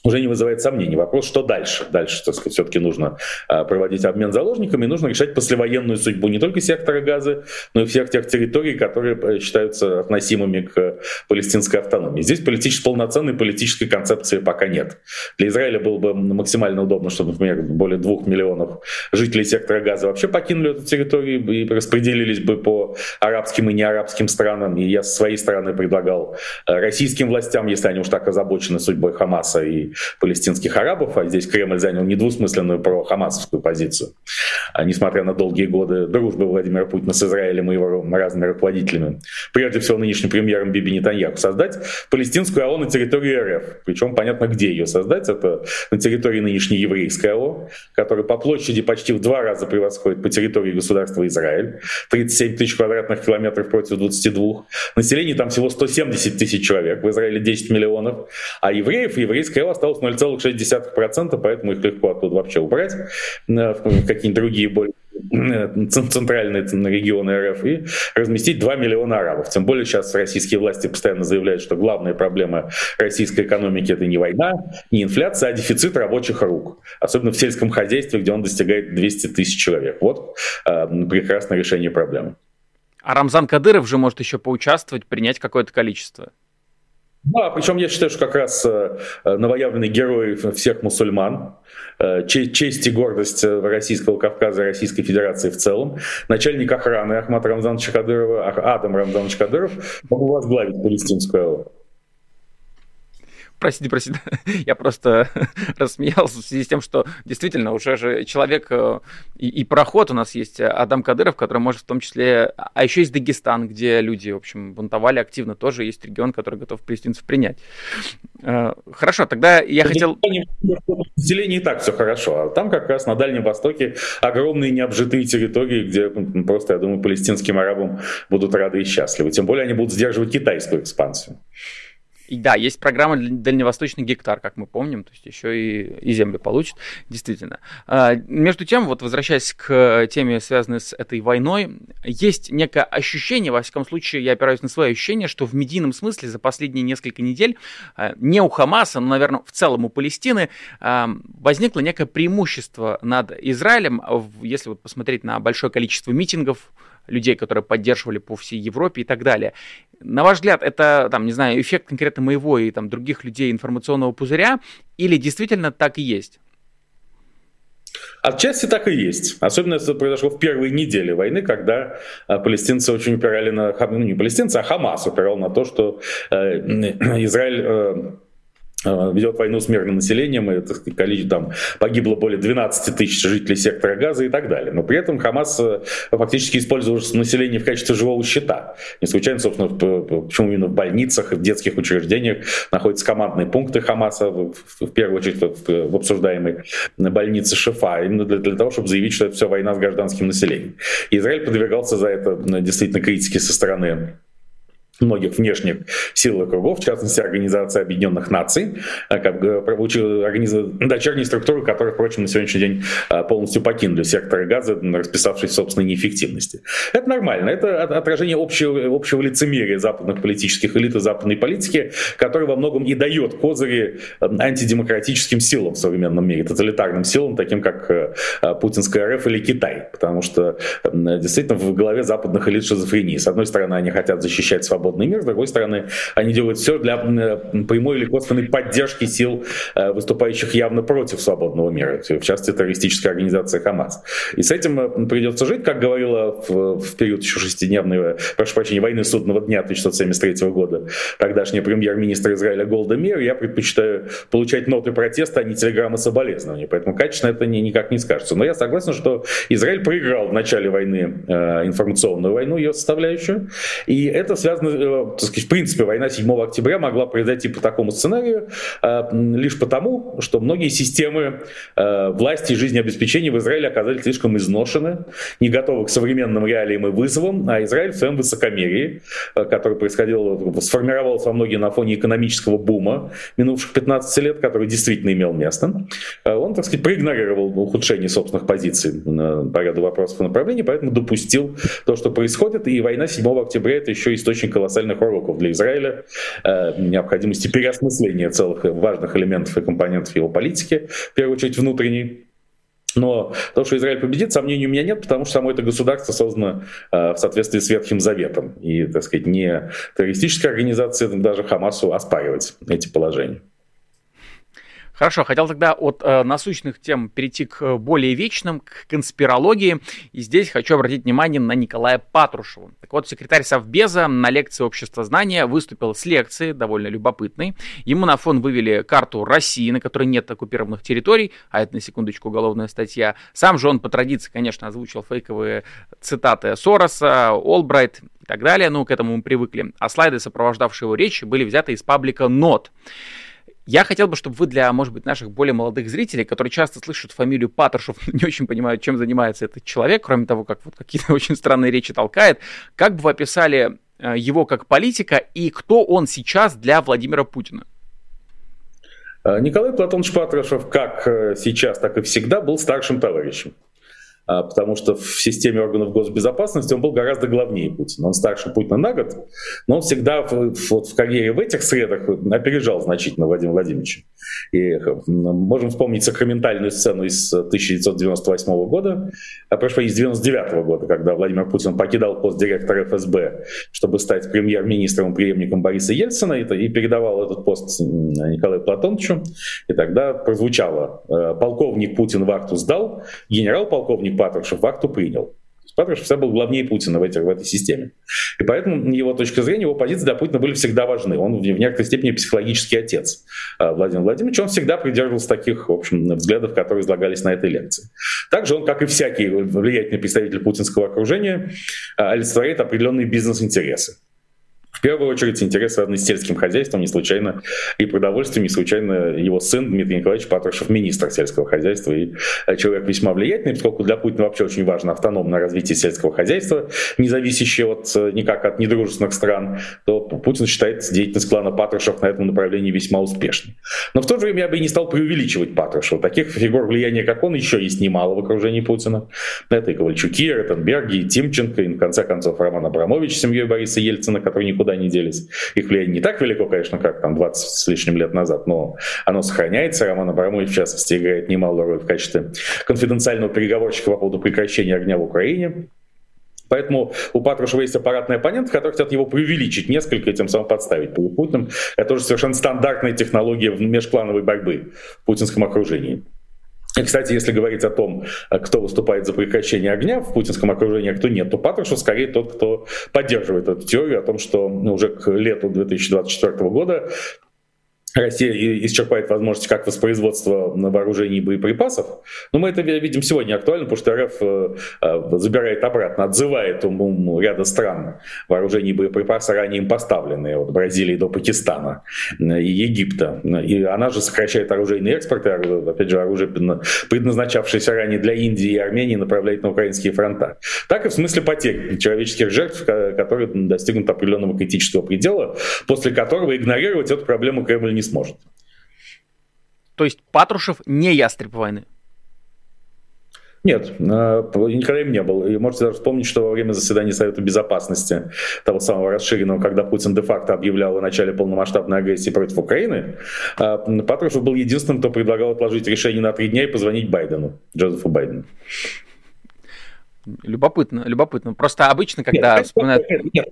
Speaker 2: уже не вызывает сомнений. Вопрос, что дальше? Дальше, так сказать, все-таки нужно а, проводить обмен заложниками, нужно решать послевоенную судьбу не только сектора Газы, но и всех тех территорий, которые э, считаются относимыми к палестинской автономии. Здесь политически, полноценной политической концепции пока нет. Для Израиля было бы максимально удобно, чтобы, например, более двух миллионов жителей сектора Газа вообще покинули эту территорию и распределились бы по арабским и неарабским странам. И я со своей стороны предлагал э, российским властям, если они уж так озабочены судьбой Хамаса и палестинских арабов, а здесь Кремль занял недвусмысленную про-хамасовскую позицию, а, несмотря на долгие годы дружбы Владимира Путина с Израилем и его разными руководителями, прежде всего нынешним премьером Биби Нетаньяху, создать палестинскую АО на территории РФ. Причем понятно, где ее создать. Это на территории нынешней еврейской АО, которая по площади почти в два раза превосходит по территории государства Израиль. 37 тысяч квадратных километров против 22. Население там всего 170 тысяч человек, в Израиле 10 миллионов. А евреев еврейская АО осталось 0,6%, поэтому их легко оттуда вообще убрать э, в какие-нибудь другие более э, центральные регионы РФ и разместить 2 миллиона арабов. Тем более сейчас российские власти постоянно заявляют, что главная проблема российской экономики это не война, не инфляция, а дефицит рабочих рук. Особенно в сельском хозяйстве, где он достигает 200 тысяч человек. Вот э, прекрасное решение проблемы.
Speaker 1: А Рамзан Кадыров же может еще поучаствовать, принять какое-то количество.
Speaker 2: Да, причем я считаю, что как раз э, новоявленный герой всех мусульман, э, честь и гордость э, Российского Кавказа и Российской Федерации в целом, начальник охраны Ахмад Рамзанович Кадырова, Адам Рамзанович Кадыров, мог возглавить палестинскую
Speaker 1: Простите, простите, я просто рассмеялся в связи с тем, что действительно уже же человек э, и, и проход у нас есть Адам Кадыров, который может в том числе... А еще есть Дагестан, где люди, в общем, бунтовали активно. Тоже есть регион, который готов палестинцев принять. Э, хорошо, тогда я хотел...
Speaker 2: В населении и так все хорошо. А там как раз на Дальнем Востоке огромные необжитые территории, где просто, я думаю, палестинским арабам будут рады и счастливы. Тем более они будут сдерживать китайскую экспансию.
Speaker 1: И да, есть программа «Дальневосточный гектар», как мы помним, то есть еще и, и земли получит, действительно. А, между тем, вот возвращаясь к теме, связанной с этой войной, есть некое ощущение, во всяком случае, я опираюсь на свое ощущение, что в медийном смысле за последние несколько недель а, не у Хамаса, но, наверное, в целом у Палестины а, возникло некое преимущество над Израилем, если вот посмотреть на большое количество митингов, людей, которые поддерживали по всей Европе и так далее. На ваш взгляд, это, там, не знаю, эффект конкретно моего и там других людей информационного пузыря, или действительно так и есть?
Speaker 2: Отчасти так и есть. Особенно это произошло в первые недели войны, когда а, палестинцы очень упирали на... Ну, не палестинцы, а Хамас упирал на то, что э, Израиль э, ведет войну с мирным населением, и так количество, там погибло более 12 тысяч жителей сектора газа и так далее. Но при этом Хамас э, фактически использовал население в качестве живого щита. Не случайно, собственно, почему именно в больницах и в детских учреждениях находятся командные пункты Хамаса, в, в первую очередь в, в обсуждаемой больнице Шифа, именно для, для того, чтобы заявить, что это все война с гражданским населением. И Израиль подвергался за это действительно критике со стороны многих внешних сил и кругов, в частности, Организация Объединенных Наций, э, как бы организа... дочерние структуры, которые, впрочем, на сегодняшний день э, полностью покинули сектор газа, расписавшись в собственной неэффективности. Это нормально, это отражение общего, общего лицемерия западных политических элит и западной политики, который во многом и дает козыри э, антидемократическим силам в современном мире, тоталитарным силам, таким как путинская РФ или Китай, потому что действительно в голове западных элит шизофрения. С одной стороны, они хотят защищать свободу свободный мир, с другой стороны, они делают все для прямой или косвенной поддержки сил, э, выступающих явно против свободного мира, в частности, террористической организации Хамас. И с этим э, придется жить, как говорила в, в период еще шестидневной, прошу прощения, войны судного дня 1973 года тогдашняя премьер-министр Израиля Голда Мир, я предпочитаю получать ноты протеста, а не телеграммы соболезнования. Поэтому качественно это не, никак не скажется. Но я согласен, что Израиль проиграл в начале войны э, информационную войну, ее составляющую. И это связано Э, так сказать, в принципе, война 7 октября могла произойти по такому сценарию э, лишь потому, что многие системы э, власти и жизнеобеспечения в Израиле оказались слишком изношены, не готовы к современным реалиям и вызовам, а Израиль в своем высокомерии, который происходил, сформировался во многие на фоне экономического бума минувших 15 лет, который действительно имел место, он, так сказать, проигнорировал ухудшение собственных позиций по ряду вопросов и направлений, поэтому допустил то, что происходит, и война 7 октября это еще источник колоссальных уроков для Израиля, э, необходимости переосмысления целых важных элементов и компонентов его политики, в первую очередь внутренней. Но то, что Израиль победит, сомнений у меня нет, потому что само это государство создано э, в соответствии с Ветхим Заветом. И, так сказать, не террористическая организация, даже Хамасу оспаривать эти положения.
Speaker 1: Хорошо, хотел тогда от э, насущных тем перейти к более вечным, к конспирологии. И здесь хочу обратить внимание на Николая Патрушева. Так вот, секретарь Совбеза на лекции общества знания выступил с лекцией, довольно любопытной. Ему на фон вывели карту России, на которой нет оккупированных территорий, а это, на секундочку, уголовная статья. Сам же он по традиции, конечно, озвучил фейковые цитаты Сороса, Олбрайт и так далее. Ну, к этому мы привыкли. А слайды, сопровождавшие его речь, были взяты из паблика Нот. Я хотел бы, чтобы вы для, может быть, наших более молодых зрителей, которые часто слышат фамилию Патрушев, не очень понимают, чем занимается этот человек, кроме того, как вот какие-то очень странные речи толкает, как бы вы описали э, его как политика и кто он сейчас для Владимира Путина?
Speaker 2: Э, Николай Платонович Патрушев, как э, сейчас, так и всегда, был старшим товарищем. А, потому что в системе органов госбезопасности он был гораздо главнее Путина. Он старше Путина на год, но он всегда в, вот в карьере в этих средах опережал значительно Владимира Владимировича. И можем вспомнить сакраментальную сцену из 1998 года, а прошу, из 1999 года, когда Владимир Путин покидал пост директора ФСБ, чтобы стать премьер-министром, преемником Бориса Ельцина, и, и передавал этот пост Николаю Платоновичу. И тогда прозвучало, э, полковник Путин вахту сдал, генерал-полковник Патрушев вахту принял. Патрушев всегда был главнее Путина в, этой в этой системе. И поэтому его точка зрения, его позиции для Путина были всегда важны. Он в некоторой степени психологический отец а, Владимира Владимировича. Он всегда придерживался таких в общем, взглядов, которые излагались на этой лекции. Также он, как и всякий влиятельный представитель путинского окружения, а, олицетворяет определенные бизнес-интересы. В первую очередь интерес связанный с сельским хозяйством, не случайно, и продовольствием, не случайно его сын Дмитрий Николаевич Патрушев, министр сельского хозяйства и э, человек весьма влиятельный, поскольку для Путина вообще очень важно автономное развитие сельского хозяйства, не зависящее от, э, никак от недружественных стран, то Путин считает деятельность клана Патрушев на этом направлении весьма успешной. Но в то же время я бы и не стал преувеличивать Патрушева. Таких фигур влияния, как он, еще есть немало в окружении Путина. Это и Ковальчуки, и Ротенберги, и Тимченко, и, в конце концов, Роман Абрамович с семьей Бориса Ельцина, который никуда никуда не делись. Их влияние не так велико, конечно, как там 20 с лишним лет назад, но оно сохраняется. Роман Абрамович, в частности, играет немалую роль в качестве конфиденциального переговорщика по поводу прекращения огня в Украине. Поэтому у Патрушева есть аппаратный оппонент, который хотят его преувеличить несколько и тем самым подставить Путиным. Это уже совершенно стандартная технология межклановой борьбы в путинском окружении. И, кстати, если говорить о том, э, кто выступает за прекращение огня в путинском окружении, а кто нет, то Патрушев скорее тот, кто поддерживает эту теорию о том, что ну, уже к лету 2024 года Россия исчерпает возможности как воспроизводства вооружений и боеприпасов. Но мы это видим сегодня актуально, потому что РФ э, э, забирает обратно, отзывает у ряда стран вооружений и боеприпасы, ранее им поставленные, от Бразилии до Пакистана и Египта. И она же сокращает оружейный экспорт, и, опять же, оружие, предназначавшееся ранее для Индии и Армении, направляет на украинские фронта. Так и в смысле потерь человеческих жертв, которые достигнут определенного критического предела, после которого игнорировать эту проблему Кремль не сможет.
Speaker 1: То есть Патрушев не ястреб войны?
Speaker 2: Нет, никогда им не был. И можете даже вспомнить, что во время заседания Совета Безопасности, того самого расширенного, когда Путин де-факто объявлял о начале полномасштабной агрессии против Украины, а, Патрушев был единственным, кто предлагал отложить решение на три дня и позвонить Байдену, Джозефу Байдену.
Speaker 1: Любопытно, любопытно. Просто обычно, когда нет, вспоминают... Нет,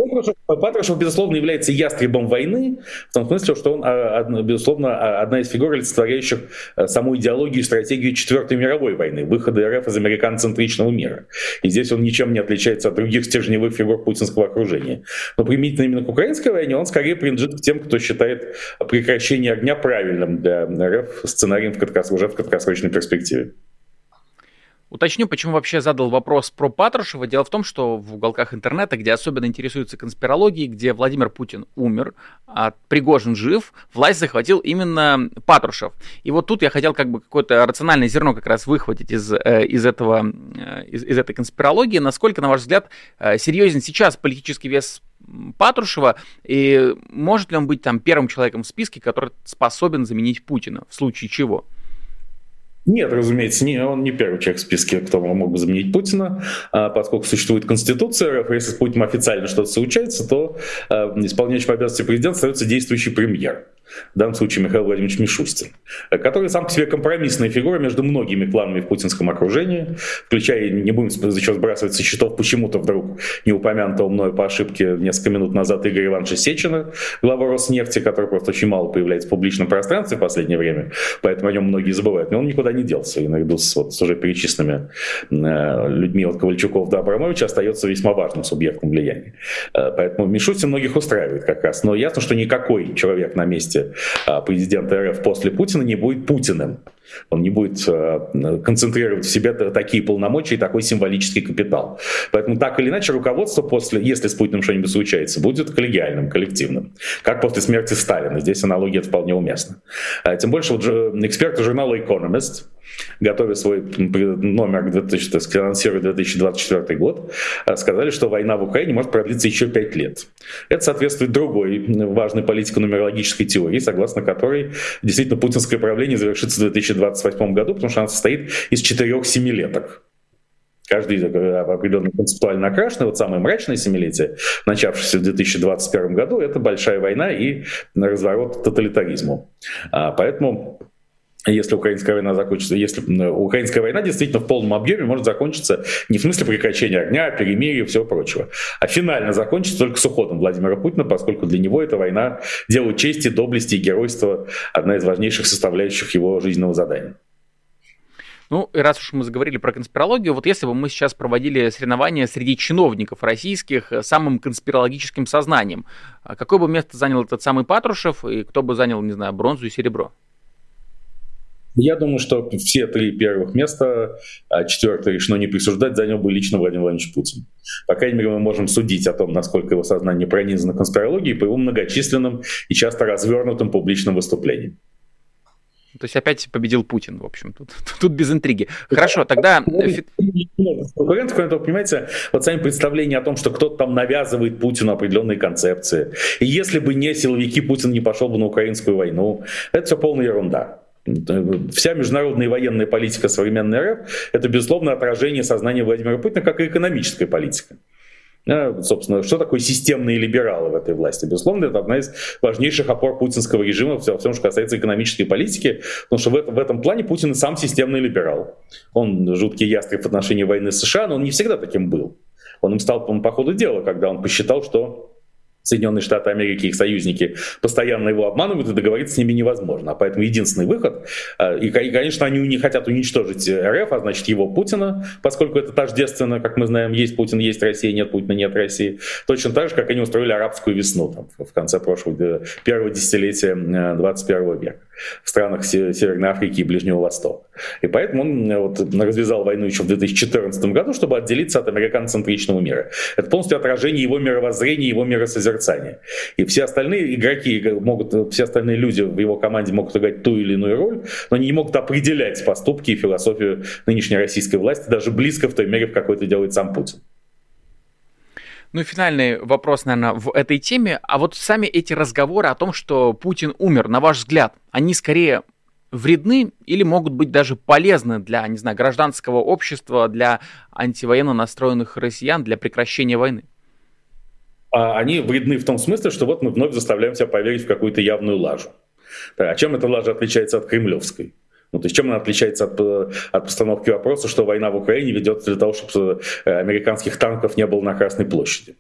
Speaker 2: Патрушев, безусловно, является ястребом войны, в том смысле, что он, а, безусловно, а, одна из фигур, олицетворяющих а, саму идеологию и стратегию Четвертой мировой войны, выхода РФ из американо-центричного мира. И здесь он ничем не отличается от других стержневых фигур путинского окружения. Но применительно именно к украинской войне он скорее принадлежит к тем, кто считает прекращение огня правильным для РФ сценарием в краткосрочной, уже в краткосрочной перспективе.
Speaker 1: Уточню, почему вообще задал вопрос про Патрушева. Дело в том, что в уголках интернета, где особенно интересуются конспирологией, где Владимир Путин умер, а Пригожин жив, власть захватил именно Патрушев. И вот тут я хотел как бы какое-то рациональное зерно как раз выхватить из, э, из, этого, э, из, из этой конспирологии. Насколько, на ваш взгляд, э, серьезен сейчас политический вес Патрушева, и может ли он быть там первым человеком в списке, который способен заменить Путина, в случае чего?
Speaker 2: Нет, разумеется, не, он не первый человек в списке, кто мог бы заменить Путина, а, поскольку существует Конституция, если с Путиным официально что-то случается, то а, исполняющим обязанности президента остается действующий премьер в данном случае Михаил Владимирович Мишустин, который сам по себе компромиссная фигура между многими кланами в путинском окружении, включая, не будем еще сбрасывать со счетов почему-то вдруг не упомянутого мною по ошибке несколько минут назад Игоря Ивановича Сечина, глава Роснефти, который просто очень мало появляется в публичном пространстве в последнее время, поэтому о нем многие забывают, но он никуда не делся, и наряду с, вот, с уже перечисленными э, людьми от Ковальчуков до Абрамовича остается весьма важным субъектом влияния. Э, поэтому Мишустин многих устраивает как раз, но ясно, что никакой человек на месте а, президента РФ после Путина не будет Путиным. Он не будет а, концентрировать в себе такие полномочия и такой символический капитал. Поэтому так или иначе руководство после, если с Путиным что-нибудь случается, будет коллегиальным, коллективным. Как после смерти Сталина. Здесь аналогия вполне уместна. А, тем больше вот эксперты журнала Economist готовя свой номер 2000, анонсируя 2024 год, сказали, что война в Украине может продлиться еще 5 лет. Это соответствует другой важной политико-нумерологической теории, согласно которой действительно путинское правление завершится в 2028 году, потому что она состоит из четырех семилеток каждый определенно концептуально окрашенный. Вот самое мрачное семилетие, начавшееся в 2021 году, это большая война и разворот к тоталитаризму. А, поэтому если украинская война закончится, если украинская война действительно в полном объеме может закончиться не в смысле прекращения огня, перемирия и всего прочего, а финально закончится только с уходом Владимира Путина, поскольку для него эта война делает чести, доблести и геройства одна из важнейших составляющих его жизненного задания.
Speaker 1: Ну, и раз уж мы заговорили про конспирологию, вот если бы мы сейчас проводили соревнования среди чиновников российских самым конспирологическим сознанием, а какое бы место занял этот самый Патрушев, и кто бы занял, не знаю, бронзу и серебро?
Speaker 2: Я думаю, что все три первых места, а четвертое решено не присуждать, занял бы лично Владимир Владимирович Путин. По крайней мере, мы можем судить о том, насколько его сознание пронизано конспирологией по его многочисленным и часто развернутым публичным выступлениям.
Speaker 1: То есть опять победил Путин, в общем, тут, тут без интриги. Хорошо, тогда...
Speaker 2: Конкурентов, понимаете, вот сами представления о том, что кто-то там навязывает Путину определенные концепции. И если бы не силовики, Путин не пошел бы на украинскую войну. Это все полная ерунда. Вся международная и военная политика современной РФ – это, безусловно, отражение сознания Владимира Путина как и экономическая политика. Собственно, что такое системные либералы в этой власти? Безусловно, это одна из важнейших опор путинского режима во всем, что касается экономической политики, потому что в, это, в этом плане Путин и сам системный либерал. Он жуткий ястреб в отношении войны с США, но он не всегда таким был. Он им стал по ходу дела, когда он посчитал, что Соединенные Штаты Америки, их союзники, постоянно его обманывают, и договориться с ними невозможно. Поэтому единственный выход, э, и, конечно, они не хотят уничтожить РФ, а значит его Путина, поскольку это тождественно, как мы знаем, есть Путин, есть Россия, нет Путина, нет России. Точно так же, как они устроили арабскую весну там, в конце прошлого, первого десятилетия 21 века в странах Северной Африки и Ближнего Востока. И поэтому он э, вот, развязал войну еще в 2014 году, чтобы отделиться от американо-центричного мира. Это полностью отражение его мировоззрения, его миросозерцания. И все остальные игроки могут, все остальные люди в его команде могут играть ту или иную роль, но они не могут определять поступки и философию нынешней российской власти, даже близко в той мере, в какой это делает сам Путин.
Speaker 1: Ну и финальный вопрос, наверное, в этой теме. А вот сами эти разговоры о том, что Путин умер, на ваш взгляд, они скорее вредны или могут быть даже полезны для, не знаю, гражданского общества, для антивоенно настроенных россиян, для прекращения войны?
Speaker 2: А они вредны в том смысле, что вот мы вновь заставляем себя поверить в какую-то явную лажу. А чем эта лажа отличается от кремлевской? Ну, то есть чем она отличается от, от постановки вопроса, что война в Украине ведется для того, чтобы э, американских танков не было на Красной площади?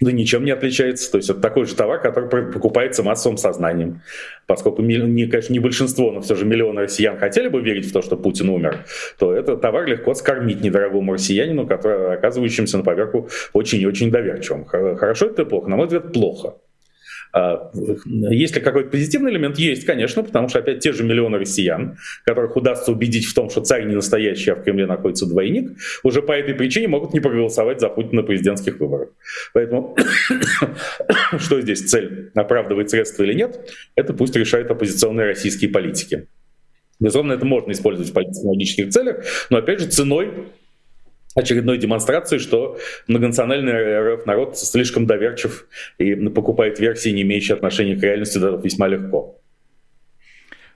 Speaker 2: Да ничем не отличается. То есть это такой же товар, который покупается массовым сознанием. Поскольку, не, конечно, не большинство, но все же миллионы россиян хотели бы верить в то, что Путин умер, то этот товар легко скормить недорогому россиянину, который, оказывающимся на поверку очень и очень доверчивым. Хорошо это плохо? На мой взгляд, плохо. А, есть ли какой-то позитивный элемент? Есть, конечно, потому что опять те же миллионы россиян, которых удастся убедить в том, что царь не настоящий, а в Кремле находится двойник, уже по этой причине могут не проголосовать за Путина на президентских выборах. Поэтому что здесь цель, оправдывает средства или нет, это пусть решают оппозиционные российские политики. Безусловно, это можно использовать в политических целях, но опять же ценой очередной демонстрации, что многонациональный РФ народ слишком доверчив и покупает версии, не имеющие отношения к реальности, весьма легко.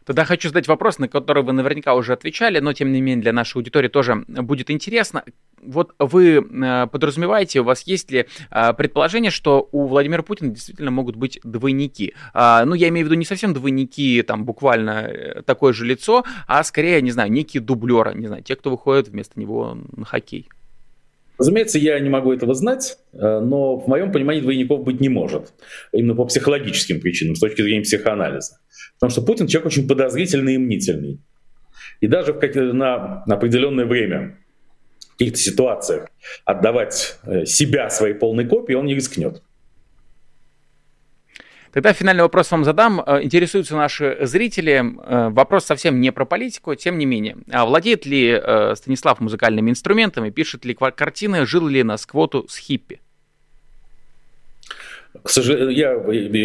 Speaker 1: Тогда хочу задать вопрос, на который вы наверняка уже отвечали, но тем не менее для нашей аудитории тоже будет интересно. Вот вы э, подразумеваете, у вас есть ли э, предположение, что у Владимира Путина действительно могут быть двойники? А, ну, я имею в виду не совсем двойники, там буквально э, такое же лицо, а скорее, не знаю, некие дублеры, не знаю, те, кто выходит вместо него на хоккей.
Speaker 2: Разумеется, я не могу этого знать, но в моем понимании двойников быть не может. Именно по психологическим причинам, с точки зрения психоанализа. Потому что Путин человек очень подозрительный и мнительный. И даже на определенное время, в каких-то ситуациях, отдавать э, себя своей полной копии он не рискнет.
Speaker 1: Тогда финальный вопрос вам задам. Э, интересуются наши зрители. Э, вопрос совсем не про политику, тем не менее. А владеет ли Станислав музыкальными инструментами, пишет ли картины, жил ли на сквоту с хиппи?
Speaker 2: К сожалению, я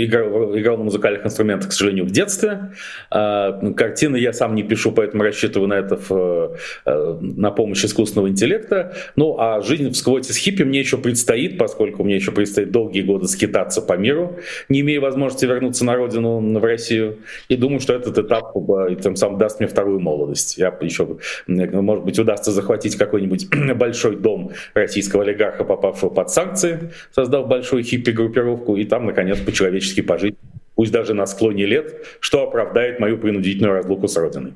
Speaker 2: играл, играл на музыкальных инструментах, к сожалению, в детстве. А, картины я сам не пишу, поэтому рассчитываю на это в, э, на помощь искусственного интеллекта. Ну, а жизнь в сквоте с хиппи мне еще предстоит, поскольку мне еще предстоит долгие годы скитаться по миру, не имея возможности вернуться на родину, в Россию. И думаю, что этот этап э, тем самым даст мне вторую молодость. Я еще, может быть, удастся захватить какой-нибудь большой дом российского олигарха, попавшего под санкции, создав большую хиппи-группировку и там, наконец, по-человечески пожить, пусть даже на склоне лет, что оправдает мою принудительную разлуку с Родиной.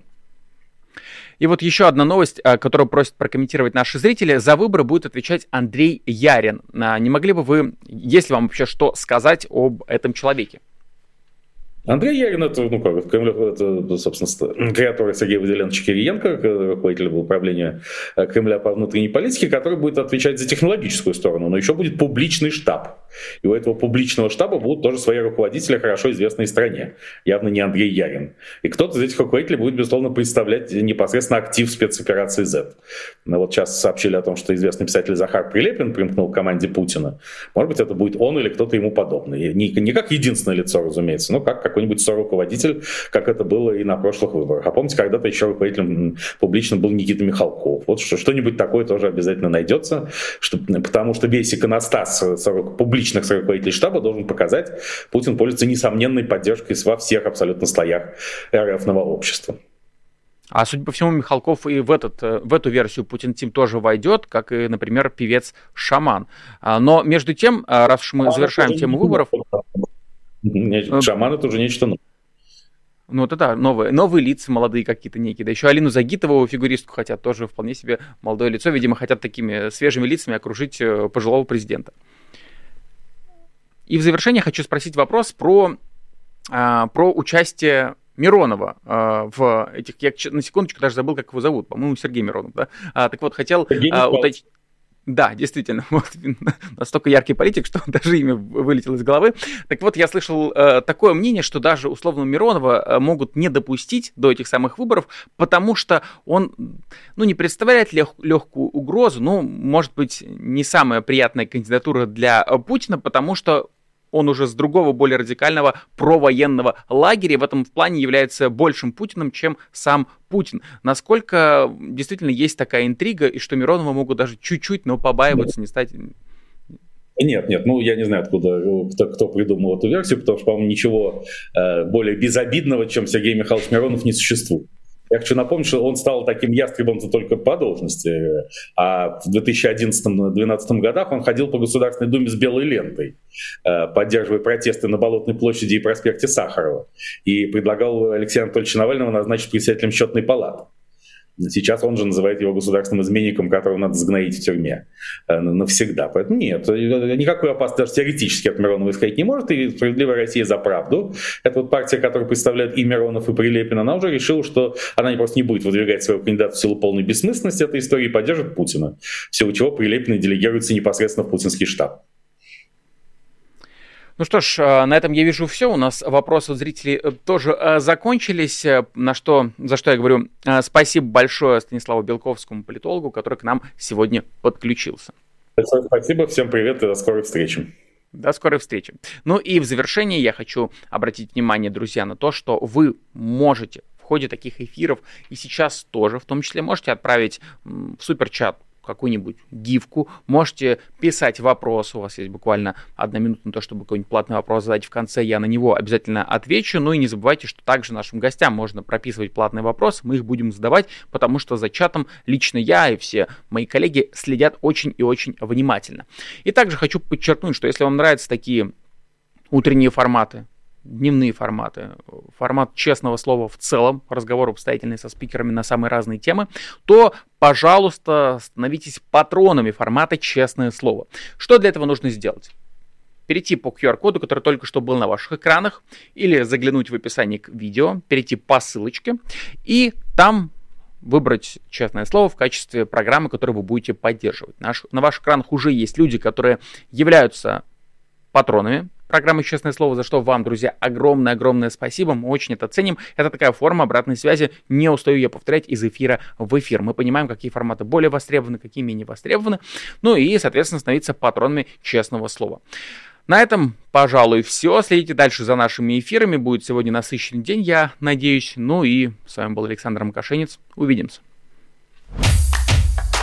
Speaker 1: И вот еще одна новость, а, которую просят прокомментировать наши зрители. За выборы будет отвечать Андрей Ярин. А, не могли бы вы, если вам вообще что сказать об этом человеке?
Speaker 2: Андрей Ярин это, ну как, это, собственно, креатор Сергея Выделеновича Кириенко, руководитель управления э, Кремля по внутренней политике, который будет отвечать за технологическую сторону, но еще будет публичный штаб. И у этого публичного штаба будут тоже свои руководители, хорошо известные стране. Явно не Андрей Ярин. И кто-то из этих руководителей будет, безусловно, представлять непосредственно актив спецоперации Z. Ну, вот сейчас сообщили о том, что известный писатель Захар Прилепин примкнул к команде Путина. Может быть, это будет он или кто-то ему подобный. Не, не как единственное лицо, разумеется, но как какой-нибудь соруководитель, как это было и на прошлых выборах. А помните, когда-то еще руководителем публично был Никита Михалков. Вот что-нибудь такое тоже обязательно найдется, что, потому что весь иконостас публичных руководителей штаба должен показать, Путин пользуется несомненной поддержкой во всех абсолютно слоях РФного общества.
Speaker 1: А судя по всему, Михалков и в, этот, э, в эту версию Путин Тим тоже войдет, как и, например, певец Шаман. А, но между тем, а, раз уж мы завершаем тему выборов...
Speaker 2: Э, шаман это уже нечто новое.
Speaker 1: Ну, это новые, новые лица молодые какие-то некие. Да еще Алину Загитову, фигуристку, хотят тоже вполне себе молодое лицо. Видимо, хотят такими свежими лицами окружить э, пожилого президента. И в завершение хочу спросить вопрос про, а, про участие Миронова э, в этих... Я на секундочку даже забыл, как его зовут. По-моему, Сергей Миронов, да? А, так вот, хотел а, уточнить... Да, действительно, вот, настолько яркий политик, что даже имя вылетело из головы. Так вот, я слышал э, такое мнение, что даже условно Миронова э, могут не допустить до этих самых выборов, потому что он ну, не представляет лег- легкую угрозу, ну, может быть, не самая приятная кандидатура для Путина, потому что он уже с другого, более радикального провоенного лагеря, в этом плане является большим Путиным, чем сам Путин. Насколько действительно есть такая интрига, и что Миронова могут даже чуть-чуть, но побаиваться, не стать
Speaker 2: нет, нет, ну я не знаю, откуда кто, кто придумал эту версию, потому что, по-моему, ничего э, более безобидного, чем Сергей Михайлович Миронов, не существует. Я хочу напомнить, что он стал таким ястребом-то только по должности, а в 2011-2012 годах он ходил по Государственной Думе с белой лентой, э, поддерживая протесты на Болотной площади и проспекте Сахарова, и предлагал Алексея Анатольевича Навального назначить председателем счетной палаты. Сейчас он же называет его государственным изменником, которого надо сгноить в тюрьме э, навсегда. Поэтому нет, э, никакой опасности даже теоретически от Миронова исходить не может. И «Справедливая Россия за правду», это вот партия, которую представляет и Миронов, и Прилепин, она уже решила, что она просто не будет выдвигать своего кандидата в силу полной бессмысленности этой истории и поддержит Путина. В силу чего Прилепин делегируется непосредственно в путинский штаб.
Speaker 1: Ну что ж, э, на этом я вижу все. У нас вопросы от зрителей э, тоже э, закончились. На что, за что я говорю спасибо большое Станиславу Белковскому, политологу, который к нам сегодня подключился.
Speaker 2: Спасибо, всем привет и до скорой встречи.
Speaker 1: До скорой встречи. Ну и в завершении я хочу обратить внимание, друзья, на то, что вы можете в ходе таких эфиров и сейчас тоже, в том числе, можете отправить в суперчат какую-нибудь гифку, можете писать вопрос, у вас есть буквально одна минута на то, чтобы какой-нибудь платный вопрос задать в конце, я на него обязательно отвечу, ну и не забывайте, что также нашим гостям можно прописывать платные вопросы, мы их будем задавать, потому что за чатом лично я и все мои коллеги следят очень и очень внимательно. И также хочу подчеркнуть, что если вам нравятся такие утренние форматы, дневные форматы, формат честного слова в целом, разговор обстоятельный со спикерами на самые разные темы, то, пожалуйста, становитесь патронами формата честное слово. Что для этого нужно сделать? перейти по QR-коду, который только что был на ваших экранах, или заглянуть в описание к видео, перейти по ссылочке, и там выбрать честное слово в качестве программы, которую вы будете поддерживать. Наш, на ваших экранах уже есть люди, которые являются патронами программы «Честное слово», за что вам, друзья, огромное-огромное спасибо. Мы очень это ценим. Это такая форма обратной связи. Не устаю я повторять из эфира в эфир. Мы понимаем, какие форматы более востребованы, какие менее востребованы. Ну и, соответственно, становиться патронами «Честного слова». На этом, пожалуй, все. Следите дальше за нашими эфирами. Будет сегодня насыщенный день, я надеюсь. Ну и с вами был Александр Макашенец. Увидимся.